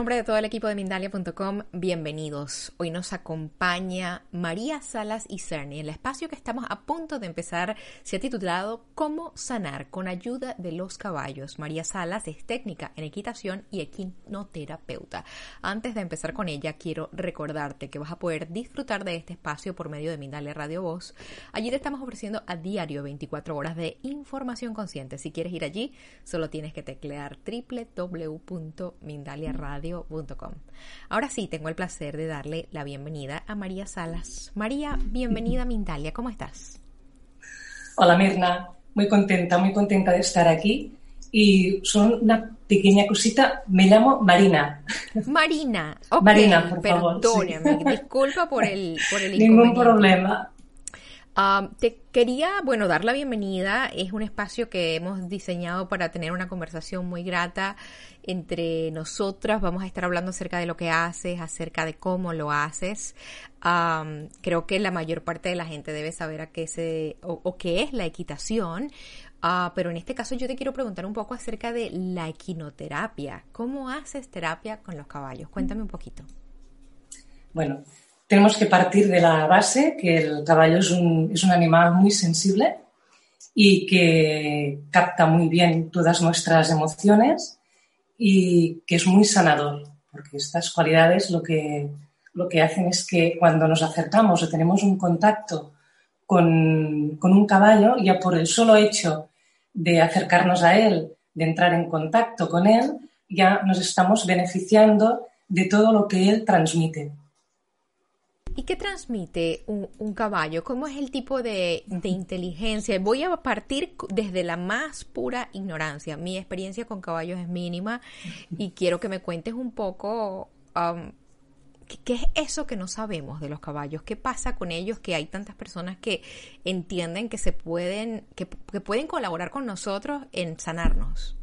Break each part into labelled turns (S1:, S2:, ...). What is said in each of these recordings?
S1: Nombre de todo el equipo de Mindalia.com, bienvenidos. Hoy nos acompaña María Salas y Cerny. El espacio que estamos a punto de empezar se ha titulado Cómo sanar con ayuda de los caballos. María Salas es técnica en equitación y equinoterapeuta. Antes de empezar con ella, quiero recordarte que vas a poder disfrutar de este espacio por medio de Mindalia Radio Voz. Allí te estamos ofreciendo a diario 24 horas de información consciente. Si quieres ir allí, solo tienes que teclear www.mindalia.com Ahora sí, tengo el placer de darle la bienvenida a María Salas. María, bienvenida a Mindalia, ¿cómo estás?
S2: Hola Mirna, muy contenta, muy contenta de estar aquí. Y son una pequeña cosita, me llamo Marina.
S1: Marina,
S2: Marina, por
S1: favor. Perdóname, disculpa por el, por el
S2: Ningún problema.
S1: Um, te quería, bueno, dar la bienvenida. Es un espacio que hemos diseñado para tener una conversación muy grata entre nosotras. Vamos a estar hablando acerca de lo que haces, acerca de cómo lo haces. Creo que la mayor parte de la gente debe saber a qué se o, qué es la equitación. Uh, pero en este caso yo te quiero preguntar un poco acerca de la equinoterapia. ¿Cómo haces terapia con los caballos? Cuéntame un poquito.
S2: Bueno, tenemos que partir de la base que el caballo es un, es un animal muy sensible y que capta muy bien todas nuestras emociones y que es muy sanador, porque estas cualidades lo que, lo que hacen es que cuando nos acercamos o tenemos un contacto con, con un caballo, ya por el solo hecho de acercarnos a él, de entrar en contacto con él, ya nos estamos beneficiando de todo lo que él transmite.
S1: ¿Y qué transmite un, caballo? ¿Cómo es el tipo de, inteligencia? Voy a partir desde la más pura ignorancia. Mi experiencia con caballos es mínima y quiero que me cuentes un poco um, ¿qué, es eso que no sabemos de los caballos. ¿Qué pasa con ellos? Que hay tantas personas que entienden que se pueden, que, pueden colaborar con nosotros en sanarnos.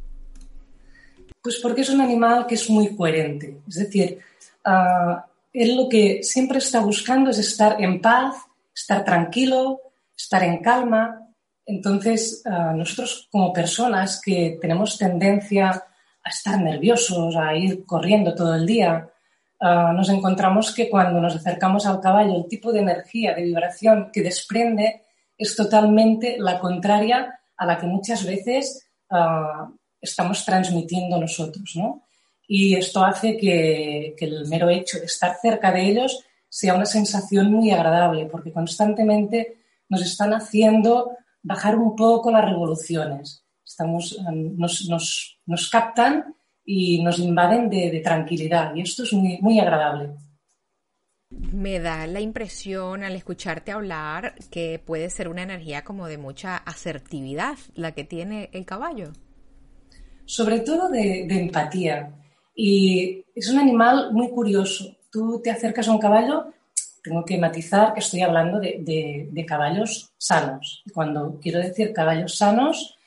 S2: Pues porque es un animal que es muy coherente. Es decir, uh, él lo que siempre está buscando es estar en paz, estar tranquilo, estar en calma. Entonces, ah, nosotros como personas que tenemos tendencia a estar nerviosos, a ir corriendo todo el día, ah, nos encontramos que cuando nos acercamos al caballo, el tipo de energía, de vibración que desprende es totalmente la contraria a la que muchas veces ah, estamos transmitiendo nosotros, ¿no? Y esto hace que, el mero hecho de estar cerca de ellos sea una sensación muy agradable porque constantemente nos están haciendo bajar un poco las revoluciones. Estamos, nos, captan y nos invaden de, tranquilidad y esto es muy, muy agradable.
S1: Me da la impresión al escucharte hablar que puede ser una energía como de mucha asertividad la que tiene el caballo.
S2: Sobre todo de empatía. Y es un animal muy curioso. Tú te acercas a un caballo, tengo que matizar que estoy hablando de, caballos sanos. Cuando quiero decir caballos sanos,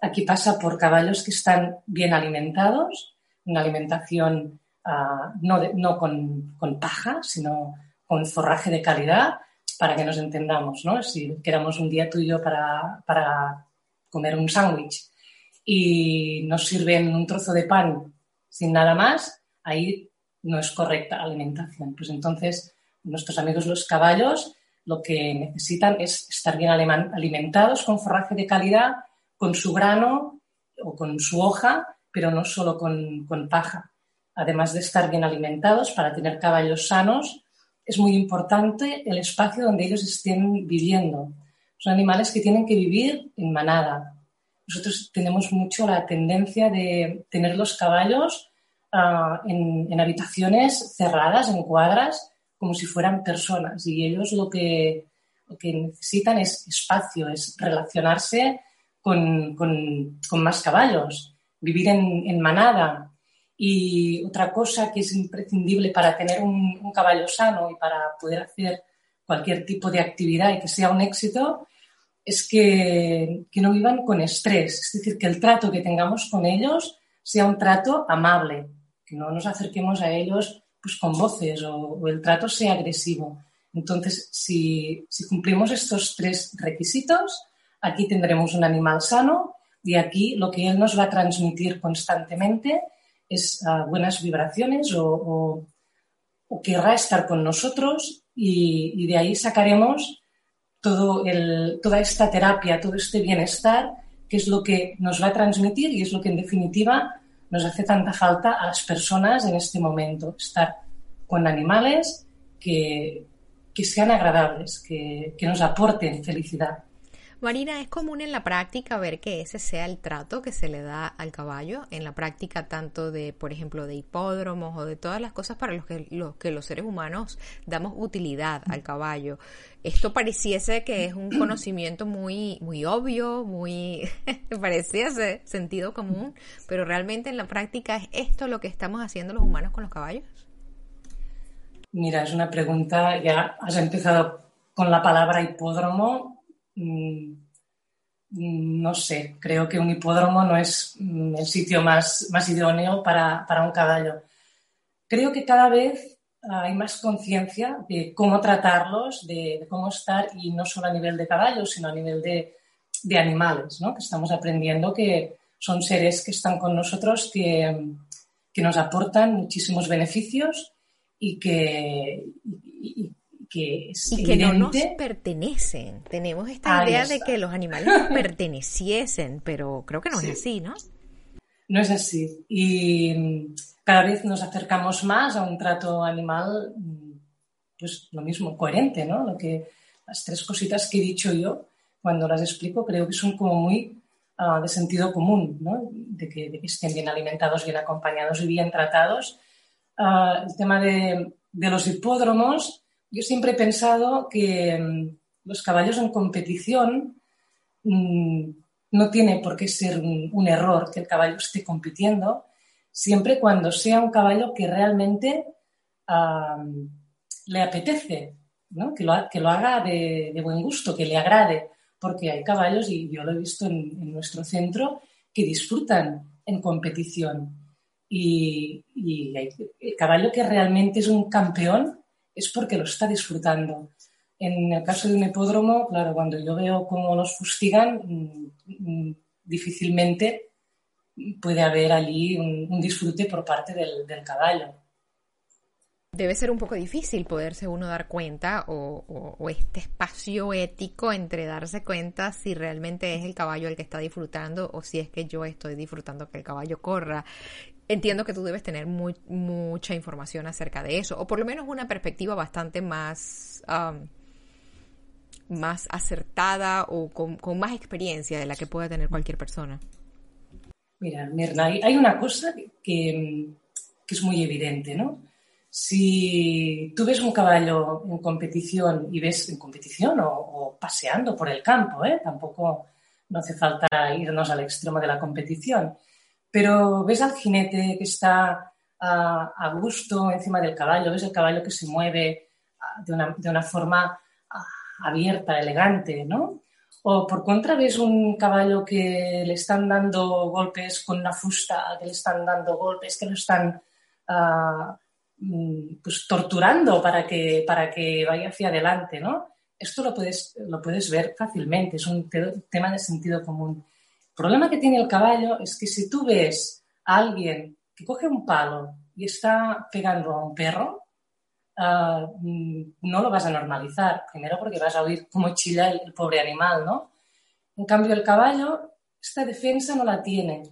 S2: aquí pasa por caballos que están bien alimentados, una alimentación ah, no, con, paja, sino con forraje de calidad, para que nos entendamos, ¿no? Si quedamos un día tuyo para, para comer un sándwich y nos sirven un trozo de pan sin nada más, ahí no es correcta alimentación. Pues entonces, nuestros amigos los caballos lo que necesitan es estar bien alimentados con forraje de calidad, con su grano o con su hoja, pero no solo con, con paja. Además de estar bien alimentados, para tener caballos sanos, es muy importante el espacio donde ellos estén viviendo. Son animales que tienen que vivir en manada. Nosotros tenemos mucho la tendencia de tener los caballos ah, en, habitaciones cerradas, en cuadras, como si fueran personas. Y ellos lo que, lo que necesitan es espacio, es relacionarse con, más caballos, vivir en, manada. Y otra cosa que es imprescindible para tener un, caballo sano y para poder hacer cualquier tipo de actividad y que sea un éxito es que, que, no vivan con estrés, es decir, que el trato que tengamos con ellos sea un trato amable, que no nos acerquemos a ellos pues, con voces o, el trato sea agresivo. Entonces, si, si, cumplimos estos tres requisitos, aquí tendremos un animal sano y aquí lo que él nos va a transmitir constantemente es ah, buenas vibraciones o, o, querrá estar con nosotros y, y de ahí sacaremos todo el, toda esta terapia, todo este bienestar, que es lo que nos va a transmitir y es lo que en definitiva nos hace tanta falta a las personas en este momento, estar con animales que, que sean agradables, que, que nos aporten felicidad.
S1: Marina, ¿es común en la práctica ver que ese sea el trato que se le da al caballo? En la práctica tanto de, por ejemplo, de hipódromos o de todas las cosas para los que los, que los seres humanos damos utilidad al caballo. Esto pareciese que es un conocimiento muy, muy obvio, muy pareciese sentido común, pero realmente en la práctica es esto lo que estamos haciendo los humanos con los caballos.
S2: Mira, es una pregunta, ya has empezado con la palabra hipódromo no sé, creo que un hipódromo no es mm, el sitio más, más idóneo para, un caballo. Creo que cada vez hay más conciencia de cómo tratarlos, de, cómo estar, y no solo a nivel de caballos, sino a nivel de, animales, ¿no? que estamos aprendiendo que son seres que están con nosotros, que, nos aportan muchísimos beneficios y que, que
S1: y que no nos pertenecen. Tenemos esta idea de que los animales nos perteneciesen, pero creo que no es así, ¿no?
S2: No es así. Y mm, cada vez nos acercamos más a un trato animal, mm, pues lo mismo, coherente, ¿no? Lo que, las tres cositas que he dicho yo, cuando las explico, creo que son como muy ah, de sentido común, ¿no? De que, estén bien alimentados, bien acompañados y bien tratados. Ah, el tema de, de los hipódromos, yo siempre he pensado que mm, los caballos en competición mm, no tiene por qué ser un, error que el caballo esté compitiendo, siempre cuando sea un caballo que realmente le apetece, que, lo, que, lo, haga de, buen gusto, que le agrade, porque hay caballos, y yo lo he visto en, nuestro centro, que disfrutan en competición. Y, y hay, el caballo que realmente es un campeón es porque lo está disfrutando. En el caso de un hipódromo, claro, cuando yo veo cómo los fustigan, mm, mm, difícilmente puede haber allí un, disfrute por parte del, caballo.
S1: Debe ser un poco difícil poderse uno dar cuenta o, este espacio ético entre darse cuenta si realmente es el caballo el que está disfrutando o si es que yo estoy disfrutando que el caballo corra entiendo que tú debes tener mucha información acerca de eso, o por lo menos una perspectiva bastante más, más acertada o con, más experiencia de la que pueda tener cualquier persona.
S2: Mira, Mirna, hay una cosa que, es muy evidente, ¿no? Si tú ves un caballo en competición y ves en competición o, paseando por el campo, ¿eh? tampoco no hace falta irnos al extremo de la competición pero ves al jinete que está a gusto encima del caballo, ves el caballo que se mueve de una, de una forma abierta, elegante, ¿no? O por contra ves un caballo que le están dando golpes con una fusta, que le están dando golpes, que lo están mm, pues, torturando para que, para que vaya hacia adelante, ¿no? Esto lo puedes, lo puedes ver fácilmente, es un tema de sentido común. El problema que tiene el caballo es que si tú ves a alguien que coge un palo y está pegando a un perro, ah, mm, no lo vas a normalizar. Primero porque vas a oír cómo chilla el, pobre animal, ¿no? En cambio, el caballo, esta defensa no la tiene.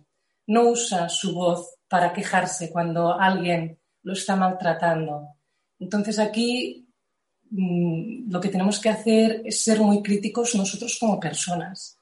S2: No usa su voz para quejarse cuando alguien lo está maltratando. Entonces aquí mm, lo que tenemos que hacer es ser muy críticos nosotros como personas,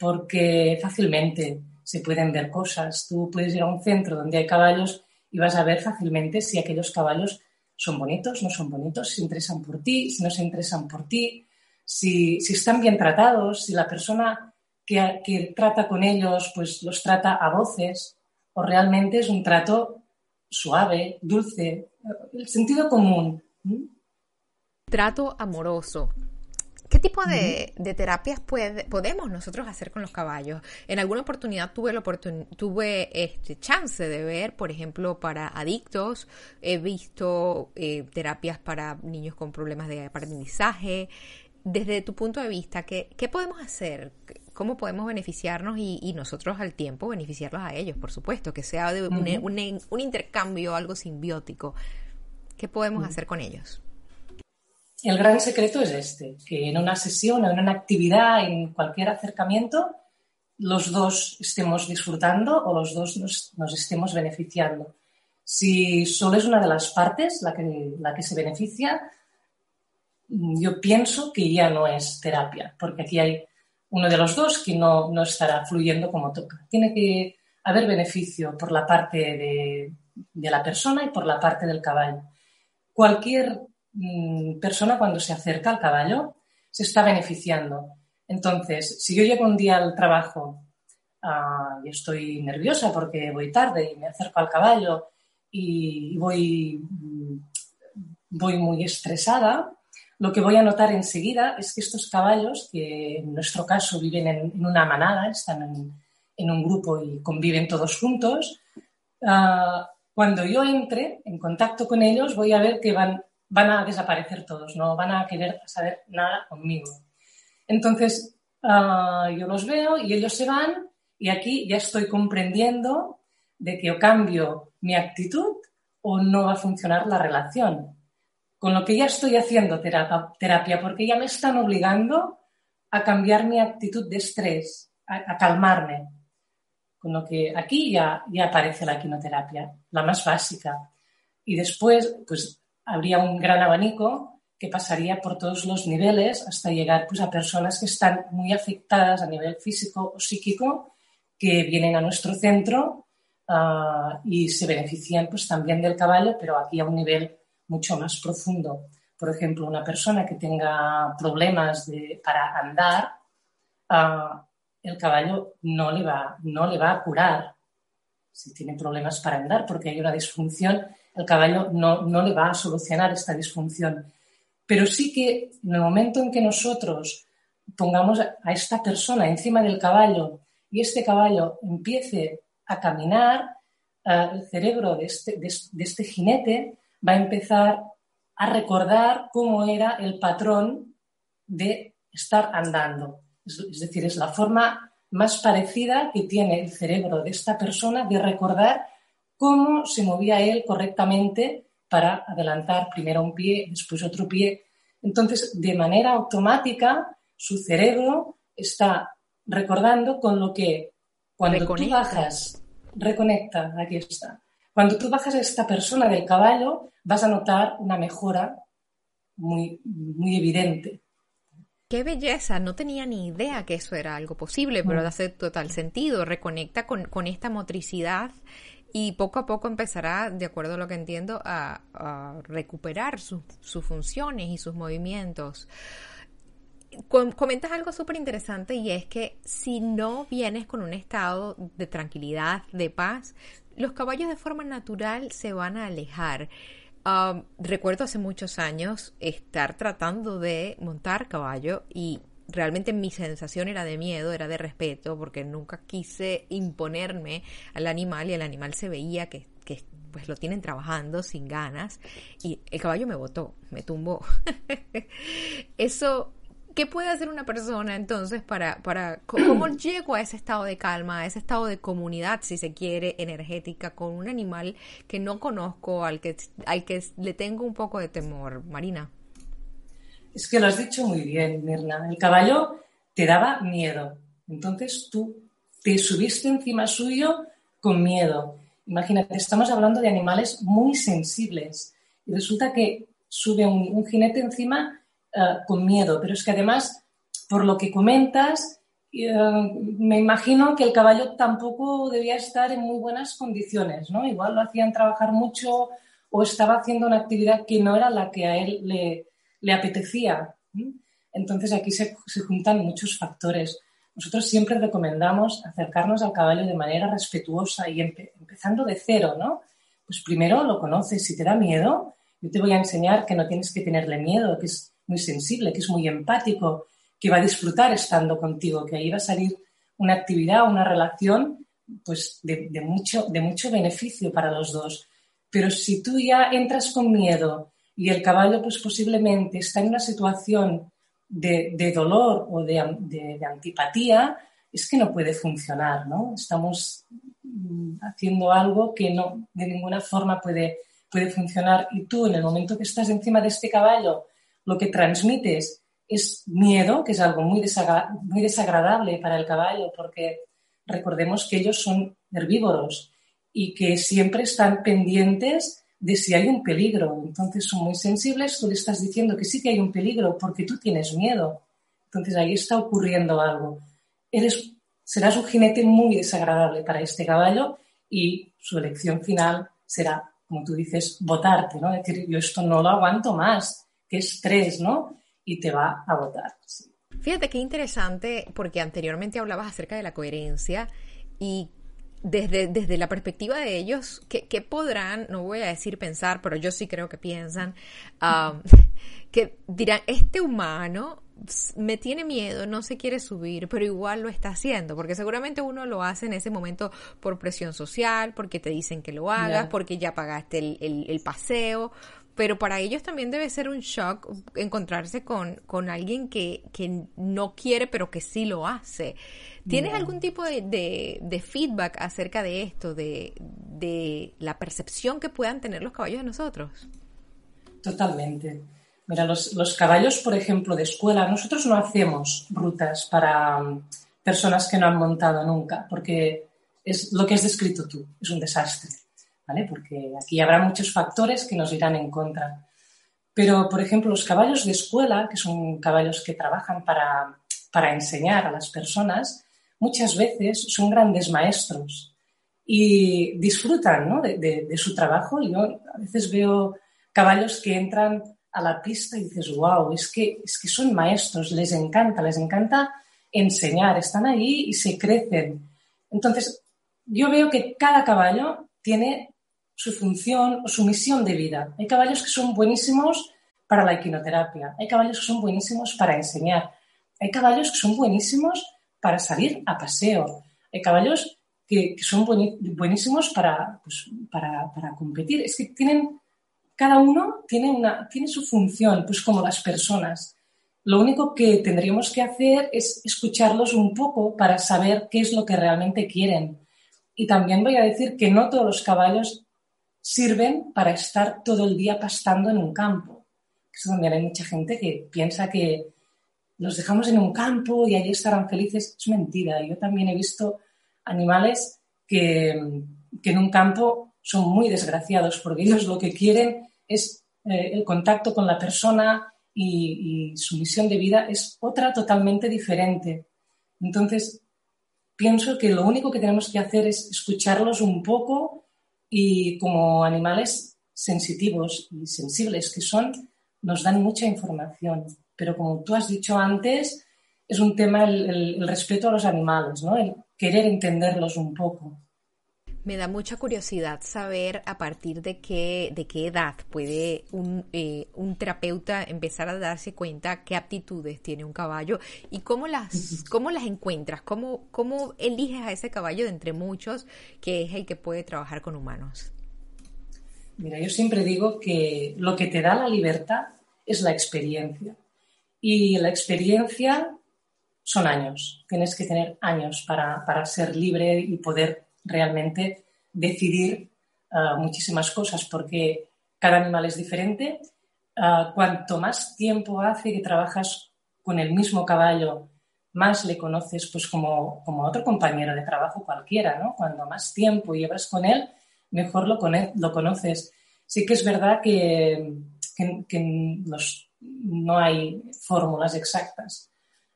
S2: porque fácilmente se pueden ver cosas. Tú puedes ir a un centro donde hay caballos y vas a ver fácilmente si aquellos caballos son bonitos, no son bonitos, si se interesan por ti, si no se interesan por ti, si, están bien tratados, si la persona que, que, trata con ellos pues los trata a voces o realmente es un trato suave, dulce, el sentido común.
S1: Trato amoroso. ¿Qué tipo de, terapias podemos nosotros hacer con los caballos? En alguna oportunidad tuve, la tuve este chance de ver, por ejemplo, para adictos, he visto eh, terapias para niños con problemas de aprendizaje. Desde tu punto de vista, ¿qué, podemos hacer? ¿Cómo podemos beneficiarnos y, nosotros al tiempo beneficiarlos a ellos, por supuesto? Que sea de un, intercambio, algo simbiótico. ¿Qué podemos hacer con ellos?
S2: El gran secreto es este, que en una sesión, en una actividad, en cualquier acercamiento, los dos estemos disfrutando o los dos nos, estemos beneficiando. Si solo es una de las partes la que, la que se beneficia, yo pienso que ya no es terapia, porque aquí hay uno de los dos que no, no estará fluyendo como toca. Tiene que haber beneficio por la parte de, de la persona y por la parte del caballo. Cualquier persona cuando se acerca al caballo se está beneficiando. Entonces, si yo llego un día al trabajo ah, y estoy nerviosa porque voy tarde y me acerco al caballo y voy, mm, voy muy estresada, lo que voy a notar enseguida es que estos caballos, que en nuestro caso viven en, una manada, están en, un grupo y conviven todos juntos, ah, cuando yo entre en contacto con ellos voy a ver que van van a desaparecer todos, no van a querer saber nada conmigo. Entonces, ah, yo los veo y ellos se van y aquí ya estoy comprendiendo de que o cambio mi actitud o no va a funcionar la relación. Con lo que ya estoy haciendo terapia, porque ya me están obligando a cambiar mi actitud de estrés, a, calmarme. Con lo que aquí ya, ya aparece la quinoterapia, la más básica. Y después, pues habría un gran abanico que pasaría por todos los niveles hasta llegar pues, a personas que están muy afectadas a nivel físico o psíquico, que vienen a nuestro centro ah, y se benefician pues, también del caballo, pero aquí a un nivel mucho más profundo. Por ejemplo, una persona que tenga problemas para andar, ah, el caballo no le, va, no le va a curar si tiene problemas para andar, porque hay una disfunción el caballo no, le va a solucionar esta disfunción. Pero sí que en el momento en que nosotros pongamos a esta persona encima del caballo y este caballo empiece a caminar, eh, el cerebro de este, este, jinete va a empezar a recordar cómo era el patrón de estar andando. es, decir, es la forma más parecida que tiene el cerebro de esta persona de recordar cómo se movía él correctamente para adelantar primero un pie, después otro pie. Entonces, de manera automática, su cerebro está recordando con lo que cuando tú bajas, reconecta, aquí está. Cuando tú bajas a esta persona del caballo, vas a notar una mejora muy, muy evidente.
S1: Qué belleza, no tenía ni idea que eso era algo posible, pero mm. hace total sentido, reconecta con, con esta motricidad y poco a poco empezará, de acuerdo a lo que entiendo, a, recuperar sus funciones y sus movimientos. Comentas algo súper interesante y es que si no vienes con un estado de tranquilidad, de paz, los caballos de forma natural se van a alejar. Um, recuerdo hace muchos años estar tratando de montar caballo y realmente mi sensación era de miedo, era de respeto, porque nunca quise imponerme al animal y el animal se veía que, pues lo tienen trabajando sin ganas y el caballo me botó, me tumbó. Eso ¿Qué puede hacer una persona entonces para, para cómo llego a ese estado de calma, a ese estado de comunidad, si se quiere, energética, con un animal que no conozco, al que, al que le tengo un poco de temor? Marina.
S2: Es que lo has dicho muy bien, Mirna. El caballo te daba miedo. Entonces tú te subiste encima suyo con miedo. Imagínate, estamos hablando de animales muy sensibles. Y resulta que sube un jinete encima eh, con miedo, pero es que además, por lo que comentas, eh, me imagino que el caballo tampoco debía estar en muy buenas condiciones, ¿no? Igual lo hacían trabajar mucho o estaba haciendo una actividad que no era la que a él le, apetecía. Entonces aquí se, juntan muchos factores. Nosotros siempre recomendamos acercarnos al caballo de manera respetuosa y empezando de cero, ¿no? Pues primero lo conoces, si te da miedo, yo te voy a enseñar que no tienes que tenerle miedo, que es muy sensible, que es muy empático, que va a disfrutar estando contigo, que ahí va a salir una actividad, una relación pues de, mucho, de mucho beneficio para los dos. Pero si tú ya entras con miedo y el caballo pues posiblemente está en una situación de, dolor o de, antipatía, es que no puede funcionar, ¿no? Estamos mm, haciendo algo que no de ninguna forma puede, puede funcionar y tú en el momento que estás encima de este caballo lo que transmites es miedo, que es algo muy, muy desagradable para el caballo, porque recordemos que ellos son herbívoros y que siempre están pendientes de si hay un peligro. Entonces son muy sensibles, tú le estás diciendo que sí que hay un peligro porque tú tienes miedo. Entonces ahí está ocurriendo algo. Eres, serás un jinete muy desagradable para este caballo y su elección final será, como tú dices, votarte, ¿no? decir, yo esto no lo aguanto más qué estrés, ¿no? Y te va a votar.
S1: Fíjate qué interesante, porque anteriormente hablabas acerca de la coherencia y desde, desde la perspectiva de ellos, ¿qué, podrán, no voy a decir pensar, pero yo sí creo que piensan, um, que dirán, este humano me tiene miedo, no se quiere subir, pero igual lo está haciendo, porque seguramente uno lo hace en ese momento por presión social, porque te dicen que lo hagas, porque ya pagaste el, el paseo, pero para ellos también debe ser un shock encontrarse con, con alguien que, que, no quiere, pero que sí lo hace. ¿Tienes algún tipo de, de, feedback acerca de esto, de, de la percepción que puedan tener los caballos de nosotros?
S2: Totalmente. Mira, los, los, caballos, por ejemplo, de escuela, nosotros no hacemos rutas para um, personas que no han montado nunca, porque es lo que has descrito tú, es un desastre. Porque aquí habrá muchos factores que nos irán en contra. Pero, por ejemplo, los caballos de escuela, que son caballos que trabajan para, enseñar a las personas, muchas veces son grandes maestros y disfrutan de, su trabajo. Yo a veces veo caballos que entran a la pista y dices, wow, es que, es que son maestros, les encanta, les encanta enseñar, están ahí y se crecen. Entonces, yo veo que cada caballo tiene su función o su misión de vida. Hay caballos que son buenísimos para la equinoterapia, hay caballos que son buenísimos para enseñar, hay caballos que son buenísimos para salir a paseo, hay caballos que, son buenísimos para, pues, para, para, competir. Es que tienen, cada uno tiene, una, tiene su función, pues como las personas. Lo único que tendríamos que hacer es escucharlos un poco para saber qué es lo que realmente quieren. Y también voy a decir que no todos los caballos sirven para estar todo el día pastando en un campo. Eso también hay mucha gente que piensa que los dejamos en un campo y allí estarán felices. Es mentira. Yo también he visto animales que, en un campo son muy desgraciados porque ellos lo que quieren es eh, el contacto con la persona y, y su misión de vida es otra totalmente diferente. Entonces, pienso que lo único que tenemos que hacer es escucharlos un poco y como animales sensitivos y sensibles que son, nos dan mucha información. Pero como tú has dicho antes, es un tema el, respeto a los animales, ¿no? el querer entenderlos un poco.
S1: Me da mucha curiosidad saber a partir de qué, de qué edad puede un, eh, un, terapeuta empezar a darse cuenta qué aptitudes tiene un caballo y cómo las, cómo las encuentras, cómo, cómo eliges a ese caballo de entre muchos que es el que puede trabajar con humanos.
S2: Mira, yo siempre digo que lo que te da la libertad es la experiencia. Y la experiencia son años. Tienes que tener años para, para ser libre y poder realmente decidir uh, muchísimas cosas porque cada animal es diferente. Uh, cuanto más tiempo hace que trabajas con el mismo caballo, más le conoces pues como, como otro compañero de trabajo cualquiera, ¿no? Cuando más tiempo llevas con él, mejor lo, lo conoces. Sí que es verdad que, que, que los, no hay fórmulas exactas.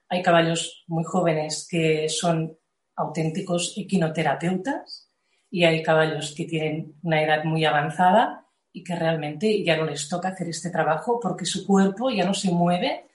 S2: Hay caballos muy jóvenes que son auténticos equinoterapeutas y hay caballos que tienen una edad muy avanzada y que realmente ya no les toca hacer este trabajo porque su cuerpo ya no se mueve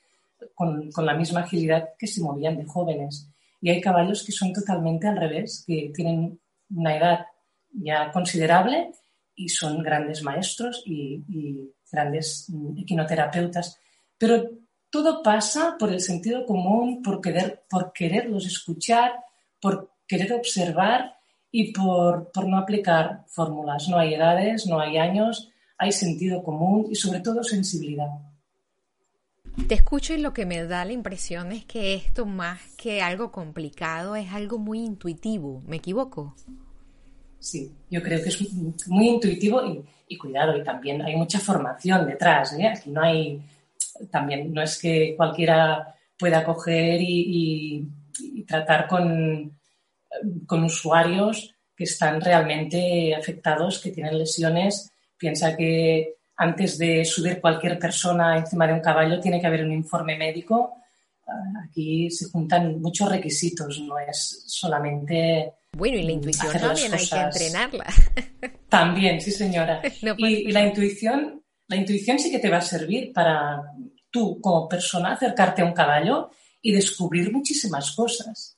S2: con, con, la misma agilidad que se movían de jóvenes. Y hay caballos que son totalmente al revés, que tienen una edad ya considerable y son grandes maestros y, y grandes mm, equinoterapeutas. Pero todo pasa por el sentido común, por, querer, por quererlos escuchar, por querer observar y por, por no aplicar fórmulas. No hay edades, no hay años, hay sentido común y sobre todo sensibilidad.
S1: Te escucho y lo que me da la impresión es que esto más que algo complicado es algo muy intuitivo. ¿Me equivoco?
S2: Sí, yo creo que es muy intuitivo y, y cuidado, y también hay mucha formación detrás. ¿eh? Aquí no hay, también no es que cualquiera pueda coger y, y, y tratar con, con usuarios que están realmente afectados, que tienen lesiones. Piensa que antes de subir cualquier persona encima de un caballo tiene que haber un informe médico. Ah, aquí se juntan muchos requisitos, no es solamente.
S1: Bueno, y la intuición también hay que entrenarla.
S2: También, sí, señora. No y, y, la intuición, la intuición sí que te va a servir para tú, como persona, acercarte a un caballo y descubrir muchísimas cosas.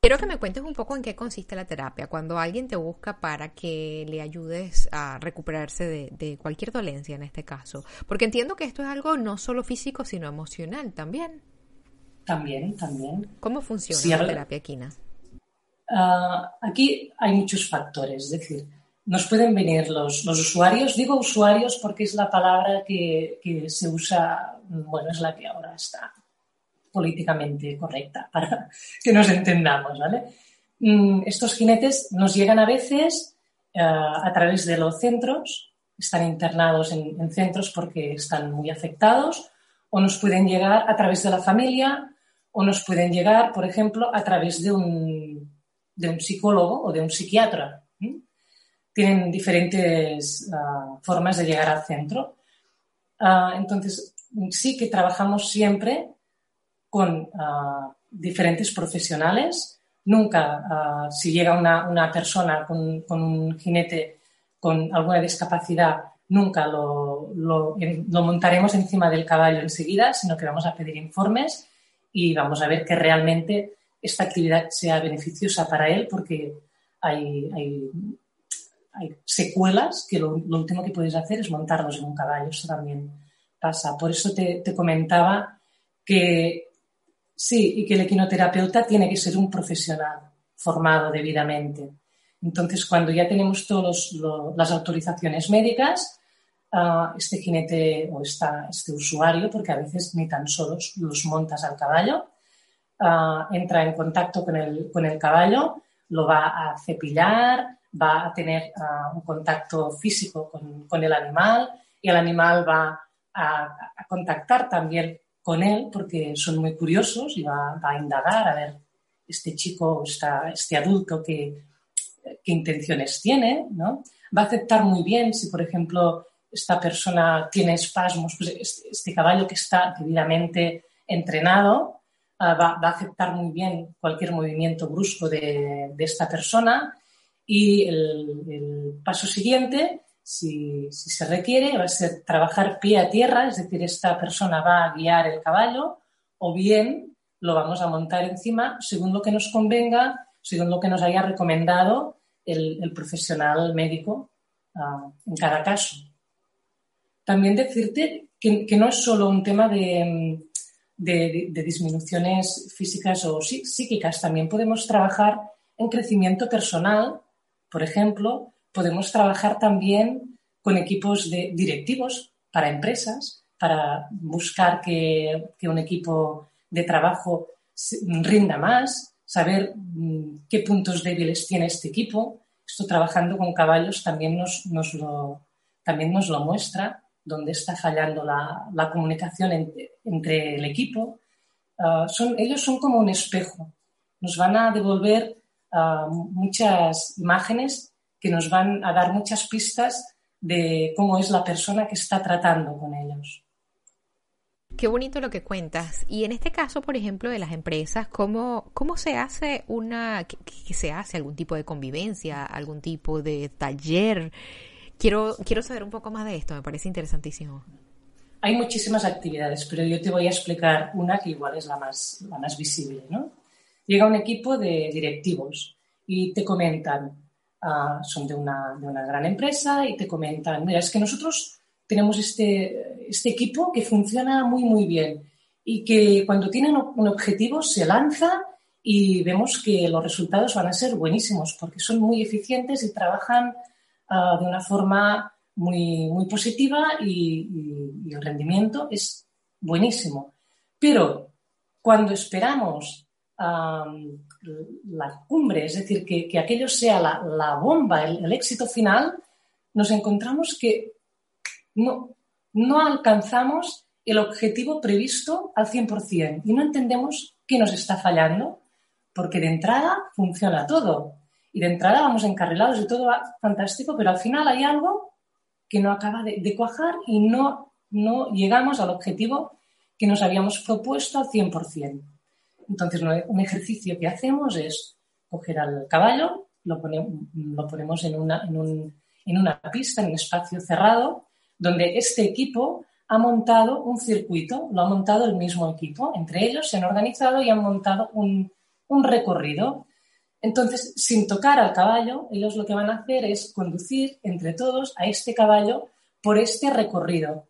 S1: Quiero que me cuentes un poco en qué consiste la terapia, cuando alguien te busca para que le ayudes a recuperarse de, de, cualquier dolencia en este caso, porque entiendo que esto es algo no solo físico, sino emocional también.
S2: También, también.
S1: ¿Cómo funciona la terapia equina?
S2: Uh, aquí hay muchos factores, es decir, nos pueden venir los, los, usuarios, digo usuarios porque es la palabra que, que se usa, bueno, es la que ahora está políticamente correcta, para que nos entendamos, ¿vale? Mm, estos jinetes nos llegan a veces uh, a través de los centros, están internados en, en, centros porque están muy afectados, o nos pueden llegar a través de la familia, o nos pueden llegar, por ejemplo, a través de un, de un psicólogo o de un psiquiatra. Tienen diferentes uh, formas de llegar al centro. Uh, entonces, sí que trabajamos siempre con uh, diferentes profesionales. Nunca, si llega una, una persona con, con, un jinete con alguna discapacidad, nunca lo, lo, lo, montaremos encima del caballo enseguida, sino que vamos a pedir informes y vamos a ver que realmente esta actividad sea beneficiosa para él, porque hay, secuelas que lo, lo, último que puedes hacer es montarlos en un caballo. Eso también pasa. Por eso te, te comentaba que Sí, y que el equinoterapeuta tiene que ser un profesional formado debidamente. Entonces, cuando ya tenemos todas las autorizaciones médicas, uh, este jinete o esta, este usuario, porque a veces ni tan solo los montas al caballo, uh, entra en contacto con el, con el, caballo, lo va a cepillar, va a tener uh, un contacto físico con, con, el animal y el animal va a, a contactar también con él porque son muy curiosos y va, va a indagar a ver este chico, esta, este adulto qué, qué intenciones tiene, ¿no? Va a aceptar muy bien si, por ejemplo, esta persona tiene espasmos, pues este, este caballo que está debidamente entrenado uh, va, a aceptar muy bien cualquier movimiento brusco de, esta persona y el, paso siguiente si, se requiere, va a ser trabajar pie a tierra, es decir, esta persona va a guiar el caballo o bien lo vamos a montar encima según lo que nos convenga, según lo que nos haya recomendado el, profesional médico uh, en cada caso. También decirte que, no es solo un tema de, de, disminuciones físicas o psíquicas, también podemos trabajar en crecimiento personal, por ejemplo, podemos trabajar también con equipos de directivos para empresas para buscar que, un equipo de trabajo rinda más, saber mm, qué puntos débiles tiene este equipo. Esto trabajando con caballos también nos, también nos lo muestra, dónde está fallando la, comunicación entre, el equipo. Son, ellos son como un espejo. Nos van a devolver uh, muchas imágenes que nos van a dar muchas pistas de cómo es la persona que está tratando con ellos.
S1: Qué bonito lo que cuentas. Y en este caso, por ejemplo, de las empresas, ¿cómo, se hace una, qué, se hace algún tipo de convivencia, algún tipo de taller? Quiero, quiero saber un poco más de esto, me parece interesantísimo.
S2: Hay muchísimas actividades, pero yo te voy a explicar una que igual es la más, la más visible, ¿no? Llega un equipo de directivos y te comentan, uh, son de una, de una gran empresa y te comentan, mira, es que nosotros tenemos este, este equipo que funciona muy, muy bien y que cuando tienen un objetivo se lanza y vemos que los resultados van a ser buenísimos porque son muy eficientes y trabajan uh, de una forma muy, muy positiva y, el rendimiento es buenísimo. Pero cuando esperamos la cumbre, es decir, que, que aquello sea la, la bomba, el, el, éxito final, nos encontramos que no, no alcanzamos el objetivo previsto al 100% y no entendemos qué nos está fallando, porque de entrada funciona todo y de entrada vamos encarrilados y todo va fantástico, pero al final hay algo que no acaba de, de cuajar y no, no llegamos al objetivo que nos habíamos propuesto al 100%. Entonces, un ejercicio que hacemos es coger al caballo, lo ponemos, lo ponemos en, una, en, un, en una pista, en un espacio cerrado, donde este equipo ha montado un circuito, lo ha montado el mismo equipo. Entre ellos se han organizado y han montado un, un recorrido. Entonces, sin tocar al caballo, ellos lo que van a hacer es conducir entre todos a este caballo por este recorrido.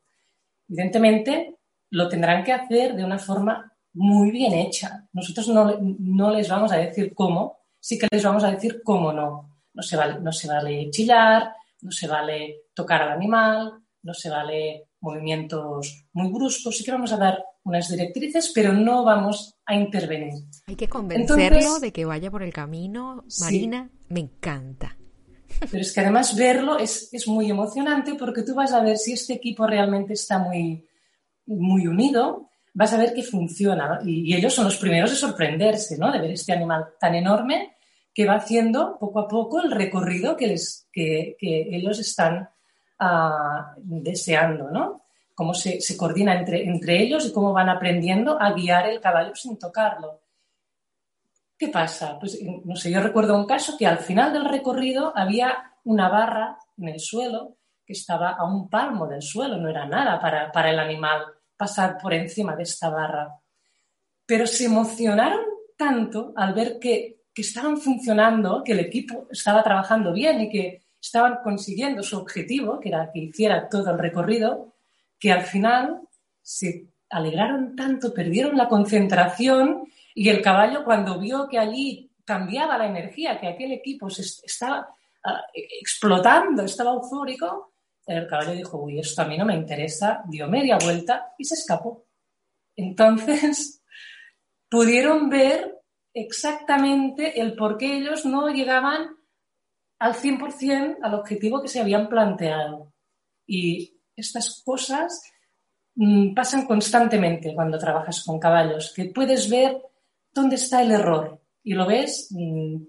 S2: Evidentemente, lo tendrán que hacer de una forma muy bien hecha. Nosotros no, no, les vamos a decir cómo, sí que les vamos a decir cómo no. No se, vale, no se vale chillar, no se vale tocar al animal, no se vale movimientos muy bruscos, sí que vamos a dar unas directrices, pero no vamos a intervenir.
S1: Hay que convencerlo Entonces, de que vaya por el camino. Marina, sí. me encanta.
S2: Pero es que además verlo es, es, muy emocionante porque tú vas a ver si este equipo realmente está muy, muy unido, vas a ver que funciona. Y, y, ellos son los primeros de sorprenderse, ¿no? De ver este animal tan enorme que va haciendo poco a poco el recorrido que, les, que, que ellos están uh, deseando, ¿no? Cómo se, se coordina entre, entre ellos y cómo van aprendiendo a guiar el caballo sin tocarlo. ¿Qué pasa? Pues no sé, yo recuerdo un caso que al final del recorrido había una barra en el suelo que estaba a un palmo del suelo, no era nada para, para el animal pasar por encima de esta barra. Pero se emocionaron tanto al ver que, que estaban funcionando, que el equipo estaba trabajando bien y que estaban consiguiendo su objetivo, que era que hiciera todo el recorrido, que al final se alegraron tanto, perdieron la concentración y el caballo cuando vio que allí cambiaba la energía, que aquel equipo se estaba uh, explotando, estaba eufórico, el caballo dijo, uy, esto a mí no me interesa, dio media vuelta y se escapó. Entonces, pudieron ver exactamente el por qué ellos no llegaban al 100% al objetivo que se habían planteado. Y estas cosas mmm, pasan constantemente cuando trabajas con caballos, que puedes ver dónde está el error y lo ves mmm,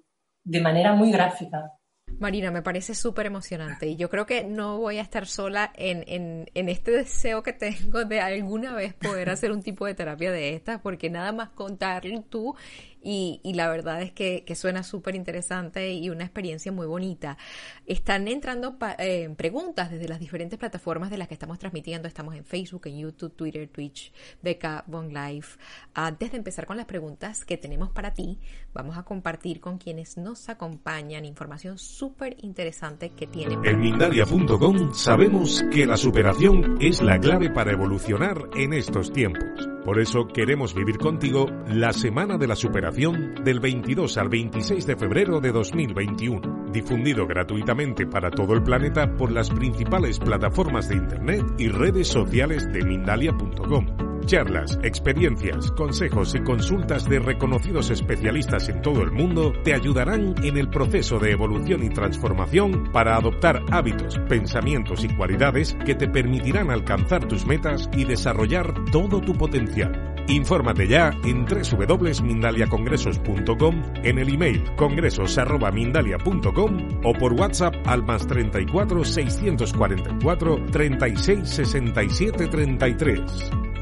S2: de manera muy gráfica.
S1: Marina, me parece súper emocionante y yo creo que no voy a estar sola en, en, en, este deseo que tengo de alguna vez poder hacer un tipo de terapia de estas, porque nada más contarlo tú y, y la verdad es que, que suena súper interesante y una experiencia muy bonita. Están entrando eh, preguntas desde las diferentes plataformas de las que estamos transmitiendo. Estamos en Facebook, en YouTube, Twitter, Twitch, Beca, Bon Life. Antes de empezar con las preguntas que tenemos para ti, vamos a compartir con quienes nos acompañan información súper interesante que tienen.
S3: En Mindalia.com sabemos que la superación es la clave para evolucionar en estos tiempos. Por eso queremos vivir contigo la Semana de la Superación del 22 al 26 de febrero de 2021, difundido gratuitamente para todo el planeta por las principales plataformas de Internet y redes sociales de Mindalia.com. Charlas, experiencias, consejos y consultas de reconocidos especialistas en todo el mundo te ayudarán en el proceso de evolución y transformación para adoptar hábitos, pensamientos y cualidades que te permitirán alcanzar tus metas y desarrollar todo tu potencial. Infórmate ya en www.mindaliacongresos.com, en el email congresos.mindalia.com o por WhatsApp al más 34 644 36 67 33.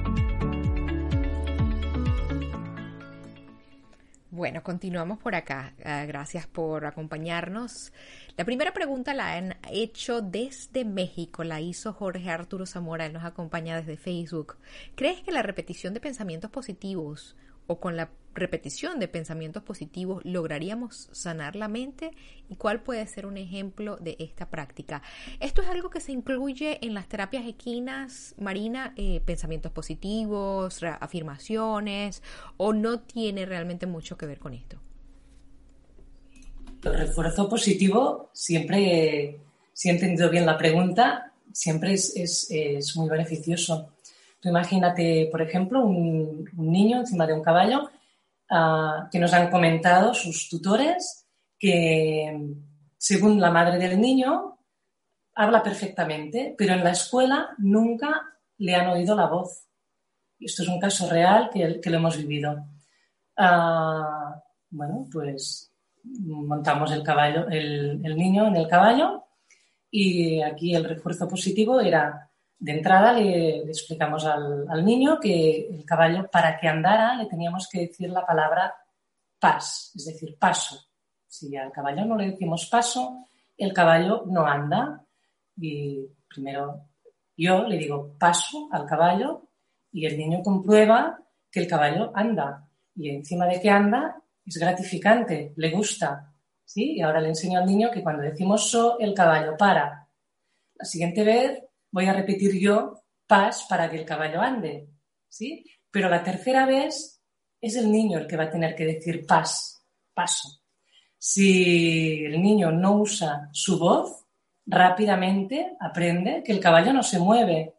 S1: Bueno, continuamos por acá. Uh, gracias por acompañarnos. La primera pregunta la han hecho desde México, la hizo Jorge Arturo Zamora, él nos acompaña desde Facebook. ¿Crees que la repetición de pensamientos positivos o con la repetición de pensamientos positivos lograríamos sanar la mente y cuál puede ser un ejemplo de esta práctica. Esto es algo que se incluye en las terapias equinas, Marina, eh, pensamientos positivos, afirmaciones o no tiene realmente mucho que ver con esto.
S2: El refuerzo positivo siempre, si he entendido bien la pregunta, siempre es, es, es muy beneficioso imagínate, por ejemplo, un, niño encima de un caballo ah, que nos han comentado sus tutores que, según la madre del niño, habla perfectamente, pero en la escuela nunca le han oído la voz. Esto es un caso real que, lo hemos vivido. Ah, bueno, pues montamos el caballo, el, el, niño en el caballo y aquí el refuerzo positivo era de entrada le, explicamos al, niño que el caballo, para que andara, le teníamos que decir la palabra pas, es decir, paso. Si al caballo no le decimos paso, el caballo no anda. Y primero yo le digo paso al caballo y el niño comprueba que el caballo anda. Y encima de que anda, es gratificante, le gusta. ¿sí? Y ahora le enseño al niño que cuando decimos so, el caballo para. La siguiente vez voy a repetir yo pas para que el caballo ande, ¿sí? Pero la tercera vez es el niño el que va a tener que decir pas, paso. Si el niño no usa su voz, rápidamente aprende que el caballo no se mueve.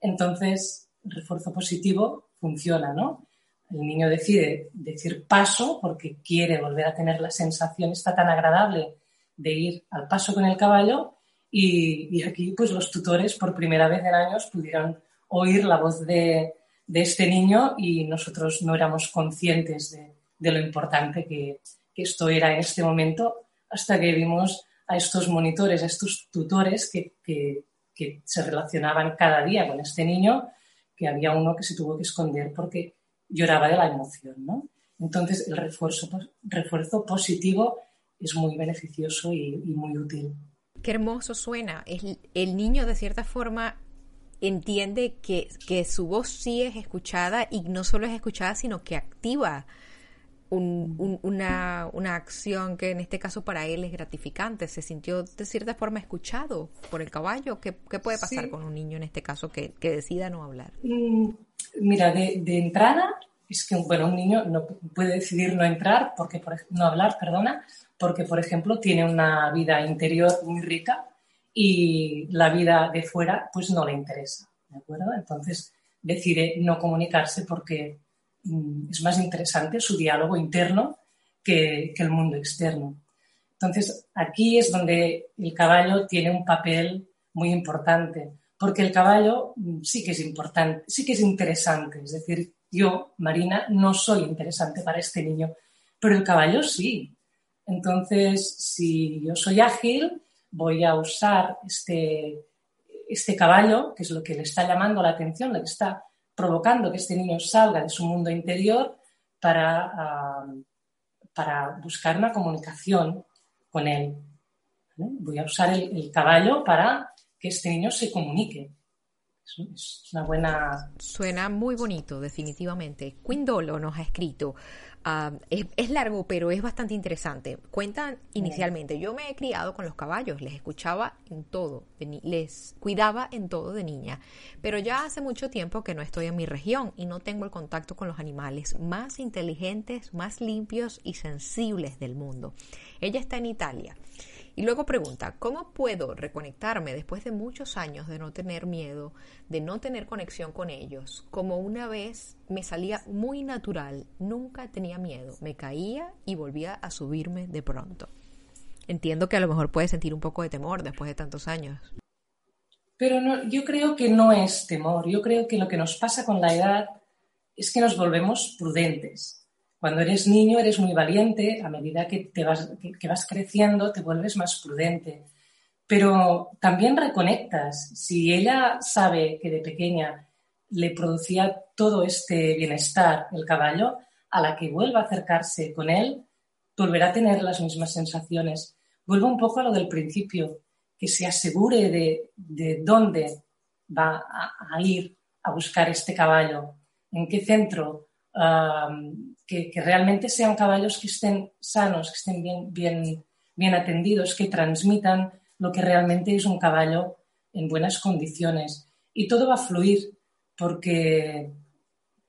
S2: Entonces, el refuerzo positivo funciona, ¿no? El niño decide decir paso porque quiere volver a tener la sensación, está tan agradable de ir al paso con el caballo y, aquí, pues los tutores por primera vez en años pudieron oír la voz de, este niño y nosotros no éramos conscientes de, lo importante que, esto era en este momento hasta que vimos a estos monitores, a estos tutores que, se relacionaban cada día con este niño, que había uno que se tuvo que esconder porque lloraba de la emoción. ¿no? Entonces, el refuerzo, refuerzo positivo es muy beneficioso y muy útil
S1: qué hermoso suena. El, el niño de cierta forma entiende que, que, su voz sí es escuchada y no solo es escuchada, sino que activa una, una, acción que en este caso para él es gratificante. Se sintió de cierta forma escuchado por el caballo. ¿Qué, qué puede pasar con un niño en este caso que, que decida no hablar?
S2: Mm, mira, de, de, entrada es que bueno, un niño no puede decidir no entrar, porque por, no hablar, perdona, porque, por ejemplo, tiene una vida interior muy rica y la vida de fuera pues no le interesa, ¿de acuerdo? Entonces decide no comunicarse porque mm, es más interesante su diálogo interno que, el mundo externo. Entonces, aquí es donde el caballo tiene un papel muy importante, porque el caballo mm, sí que es importante, sí que es interesante. Es decir, yo, Marina, no soy interesante para este niño, pero el caballo sí. Entonces, si yo soy ágil, voy a usar este, este caballo, que es lo que le está llamando la atención, lo que está provocando que este niño salga de su mundo interior para, ah, para buscar una comunicación con él. Voy a usar el, caballo para que este niño se comunique. Es una buena...
S1: Suena muy bonito, definitivamente. Quindolo nos ha escrito. Ah, es, largo, pero es bastante interesante. Cuentan inicialmente, yo me he criado con los caballos, les escuchaba en todo, les cuidaba en todo de niña, pero ya hace mucho tiempo que no estoy en mi región y no tengo el contacto con los animales más inteligentes, más limpios y sensibles del mundo. Ella está en Italia y luego pregunta, ¿cómo puedo reconectarme después de muchos años de no tener miedo, de no tener conexión con ellos? Como una vez me salía muy natural, nunca tenía miedo, me caía y volvía a subirme de pronto. Entiendo que a lo mejor puede sentir un poco de temor después de tantos años.
S2: Pero no, yo creo que no es temor, yo creo que lo que nos pasa con la edad es que nos volvemos prudentes cuando eres niño eres muy valiente, a medida que, te vas, que, vas creciendo te vuelves más prudente, pero también reconectas. Si ella sabe que de pequeña le producía todo este bienestar el caballo, a la que vuelva a acercarse con él, volverá a tener las mismas sensaciones. Vuelvo un poco a lo del principio, que se asegure de, dónde va a, ir a buscar este caballo, en qué centro, que, realmente sean caballos que estén sanos, que estén bien, bien, bien atendidos, que transmitan lo que realmente es un caballo en buenas condiciones. Y todo va a fluir porque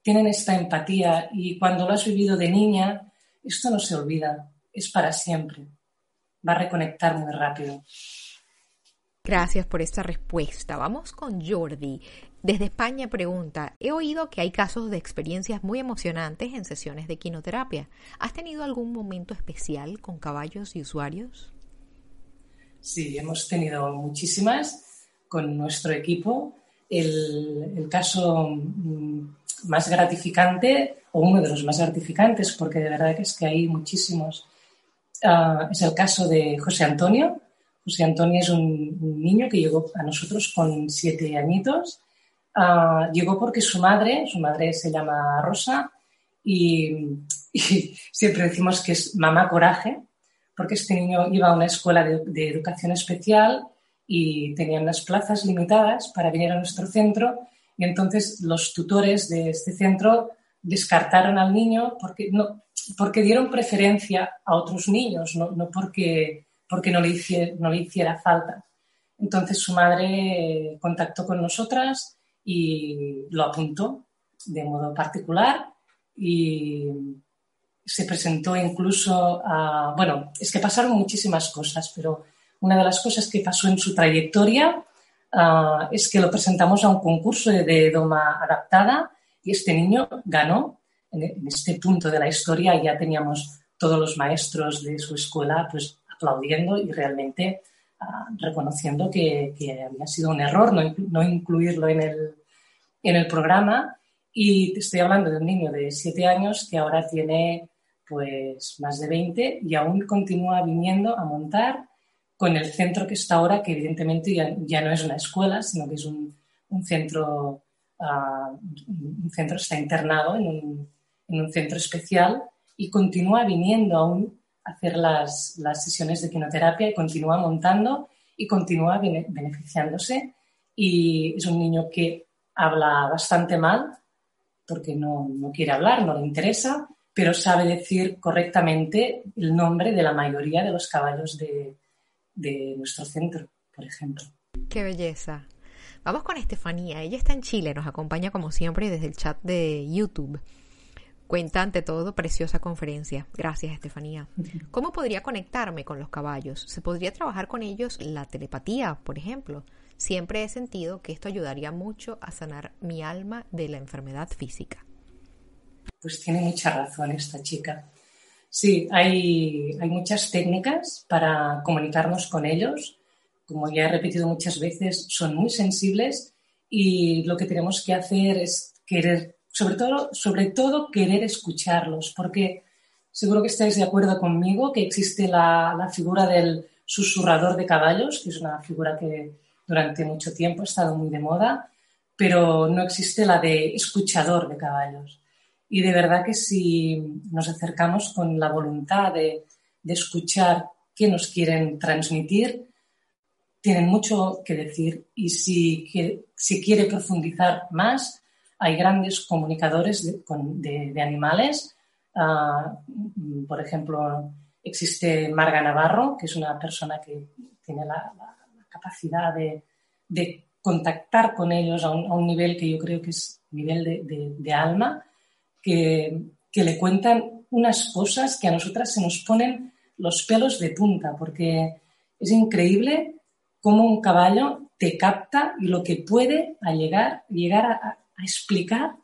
S2: tienen esta empatía y cuando lo has vivido de niña, esto no se olvida, es para siempre. Va a reconectar muy rápido.
S1: Gracias por esta respuesta. Vamos con Jordi. Desde España pregunta, he oído que hay casos de experiencias muy emocionantes en sesiones de quinoterapia. ¿Has tenido algún momento especial con caballos y usuarios?
S2: Sí, hemos tenido muchísimas con nuestro equipo. El, caso mm, más gratificante, o uno de los más gratificantes, porque de verdad que es que hay muchísimos, ah, es el caso de José Antonio. José Antonio es un, niño que llegó a nosotros con siete añitos. Ah, llegó porque su madre, su madre se llama Rosa, y, siempre decimos que es mamá coraje, porque este niño iba a una escuela de, educación especial y tenían las plazas limitadas para venir a nuestro centro. Y entonces los tutores de este centro descartaron al niño porque, no, porque dieron preferencia a otros niños, no, no porque, porque no, le hiciera, falta. Entonces su madre contactó con nosotras y lo apuntó de modo particular y se presentó incluso a, bueno, es que pasaron muchísimas cosas, pero una de las cosas que pasó en su trayectoria ah, es que lo presentamos a un concurso de, doma adaptada y este niño ganó. En, este punto de la historia ya teníamos todos los maestros de su escuela pues aplaudiendo y realmente reconociendo que, había sido un error no, incluirlo en el, en el programa. Y estoy hablando de un niño de 7 años que ahora tiene pues más de 20 y aún continúa viniendo a montar con el centro que está ahora, que evidentemente ya, no es una escuela, sino que es un, centro, uh, un centro está internado en un, en un, centro especial y continúa viniendo aún hacer las, las sesiones de quinoterapia y continúa montando y continúa beneficiándose. Y es un niño que habla bastante mal porque no, quiere hablar, no le interesa, pero sabe decir correctamente el nombre de la mayoría de los caballos de, de nuestro centro, por ejemplo.
S1: Qué belleza. Vamos con Estefanía. Ella está en Chile, nos acompaña como siempre desde el chat de YouTube. Cuenta ante todo preciosa conferencia. Gracias, Estefanía. ¿Cómo podría conectarme con los caballos? ¿Se podría trabajar con ellos la telepatía, por ejemplo? Siempre he sentido que esto ayudaría mucho a sanar mi alma de la enfermedad física.
S2: Pues tiene mucha razón esta chica. Sí, hay, hay muchas técnicas para comunicarnos con ellos. Como ya he repetido muchas veces, son muy sensibles y lo que tenemos que hacer es querer sobre todo, sobre todo querer escucharlos, porque seguro que estáis de acuerdo conmigo que existe la, figura del susurrador de caballos, que es una figura que durante mucho tiempo ha estado muy de moda, pero no existe la de escuchador de caballos. Y de verdad que si nos acercamos con la voluntad de, de escuchar qué nos quieren transmitir, tienen mucho que decir y si, si quiere profundizar más, hay grandes comunicadores de, animales. Ah, por ejemplo, existe Marga Navarro, que es una persona que tiene la, capacidad de, contactar con ellos a un, nivel que yo creo que es nivel de, alma, que, que, le cuentan unas cosas que a nosotras se nos ponen los pelos de punta, porque es increíble cómo un caballo te capta y lo que puede llegar, llegar a, explicar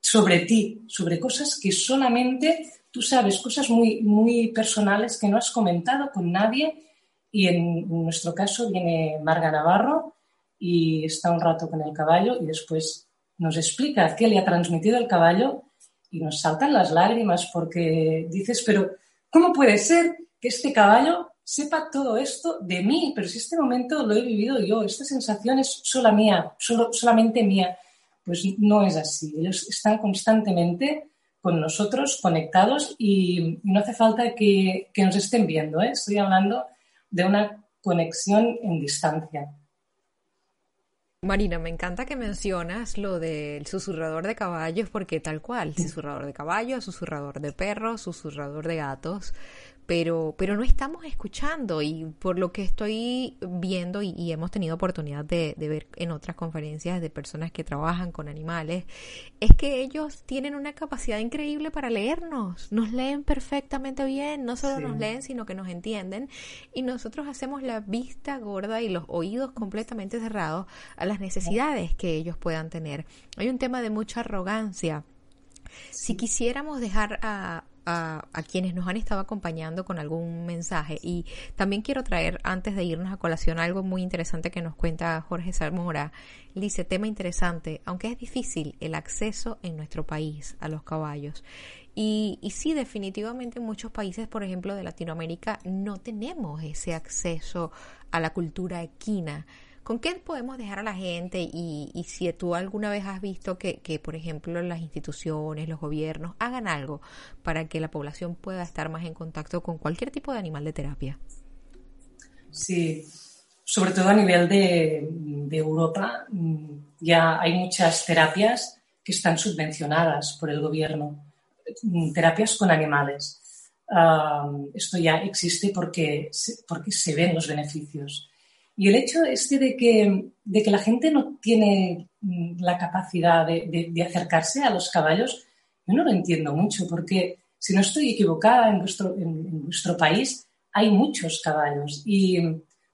S2: sobre ti, sobre cosas que solamente tú sabes, cosas muy, muy personales que no has comentado con nadie. Y en nuestro caso viene Marga Navarro y está un rato con el caballo y después nos explica qué le ha transmitido el caballo y nos saltan las lágrimas porque dices, pero ¿cómo puede ser que este caballo sepa todo esto de mí? Pero si este momento lo he vivido yo, esta sensación es sola mía, solo, solamente mía. Pues no es así. Ellos están constantemente con nosotros conectados y no hace falta que, nos estén viendo. ¿eh? Estoy hablando de una conexión en distancia.
S1: Marina, me encanta que mencionas lo del susurrador de caballos porque tal cual, susurrador de caballos, susurrador de perros, susurrador de gatos pero, pero no estamos escuchando y por lo que estoy viendo y, hemos tenido oportunidad de, ver en otras conferencias de personas que trabajan con animales, es que ellos tienen una capacidad increíble para leernos, nos leen perfectamente bien, no solo nos leen, sino que nos entienden y nosotros hacemos la vista gorda y los oídos completamente cerrados a las necesidades que ellos puedan tener. Hay un tema de mucha arrogancia. Si quisiéramos dejar a a, quienes nos han estado acompañando con algún mensaje. Y también quiero traer, antes de irnos a colación, algo muy interesante que nos cuenta Jorge Salmora. Dice, tema interesante, aunque es difícil el acceso en nuestro país a los caballos. Y, y sí, definitivamente en muchos países, por ejemplo, de Latinoamérica, no tenemos ese acceso a la cultura equina. ¿Con qué podemos dejar a la gente? Y, si tú alguna vez has visto que, por ejemplo, las instituciones, los gobiernos hagan algo para que la población pueda estar más en contacto con cualquier tipo de animal de terapia.
S2: Sí, sobre todo a nivel de, Europa, mm, ya hay muchas terapias que están subvencionadas por el gobierno, mm, terapias con animales. Ah, esto ya existe porque, porque se ven los beneficios. Y el hecho este de que, de que la gente no tiene mm, la capacidad de, de, acercarse a los caballos, yo no lo entiendo mucho, porque si no estoy equivocada, en vuestro, en, vuestro país hay muchos caballos y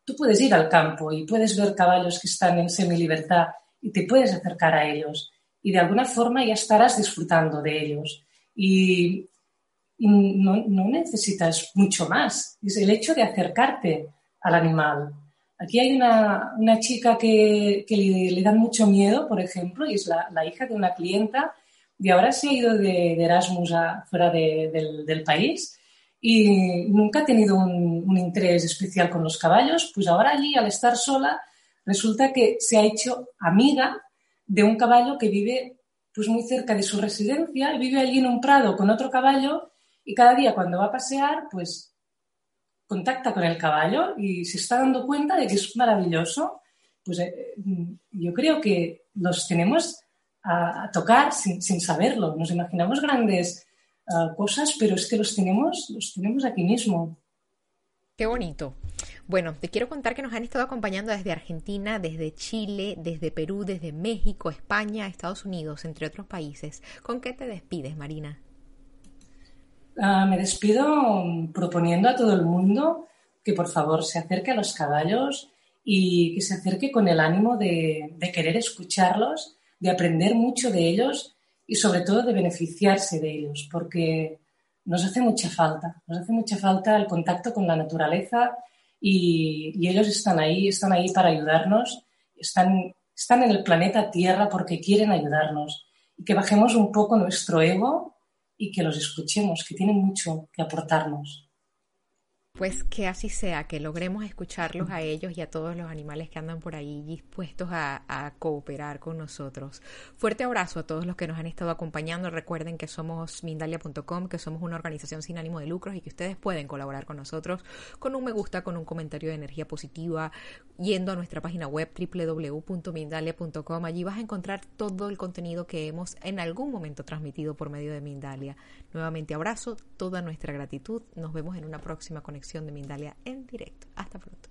S2: tú puedes ir al campo y puedes ver caballos que están en semilibertad y te puedes acercar a ellos y de alguna forma ya estarás disfrutando de ellos. Y, no, necesitas mucho más. Es el hecho de acercarte al animal. Aquí hay una, una chica que, que le, le, dan mucho miedo, por ejemplo, y es la, hija de una clienta, y ahora se ha ido de, Erasmus a, fuera de, del, país y nunca ha tenido un, un, interés especial con los caballos, pues ahora allí, al estar sola, resulta que se ha hecho amiga de un caballo que vive pues muy cerca de su residencia, vive allí en un prado con otro caballo y cada día cuando va a pasear, pues contacta con el caballo y se está dando cuenta de que es maravilloso, pues eh, yo creo que los tenemos a, tocar sin, saberlo. Nos imaginamos grandes ah, cosas, pero es que los tenemos, los tenemos aquí mismo.
S1: Qué bonito. Bueno, te quiero contar que nos han estado acompañando desde Argentina, desde Chile, desde Perú, desde México, España, Estados Unidos, entre otros países. ¿Con qué te despides, Marina?
S2: Ah, me despido proponiendo a todo el mundo que por favor se acerque a los caballos y que se acerque con el ánimo de, querer escucharlos, de aprender mucho de ellos y sobre todo de beneficiarse de ellos, porque nos hace mucha falta, nos hace mucha falta el contacto con la naturaleza y, ellos están ahí, están ahí para ayudarnos, están, están en el planeta Tierra porque quieren ayudarnos. Y que bajemos un poco nuestro ego y que los escuchemos, que tienen mucho que aportarnos.
S1: Pues que así sea, que logremos escucharlos a ellos y a todos los animales que andan por ahí dispuestos a, cooperar con nosotros. Fuerte abrazo a todos los que nos han estado acompañando. Recuerden que somos Mindalia.com, que somos una organización sin ánimo de lucros y que ustedes pueden colaborar con nosotros con un me gusta, con un comentario de energía positiva, yendo a nuestra página web www.mindalia.com. Allí vas a encontrar todo el contenido que hemos en algún momento transmitido por medio de Mindalia. Nuevamente abrazo, toda nuestra gratitud. Nos vemos en una próxima conexión de Mindalia en directo. Hasta pronto.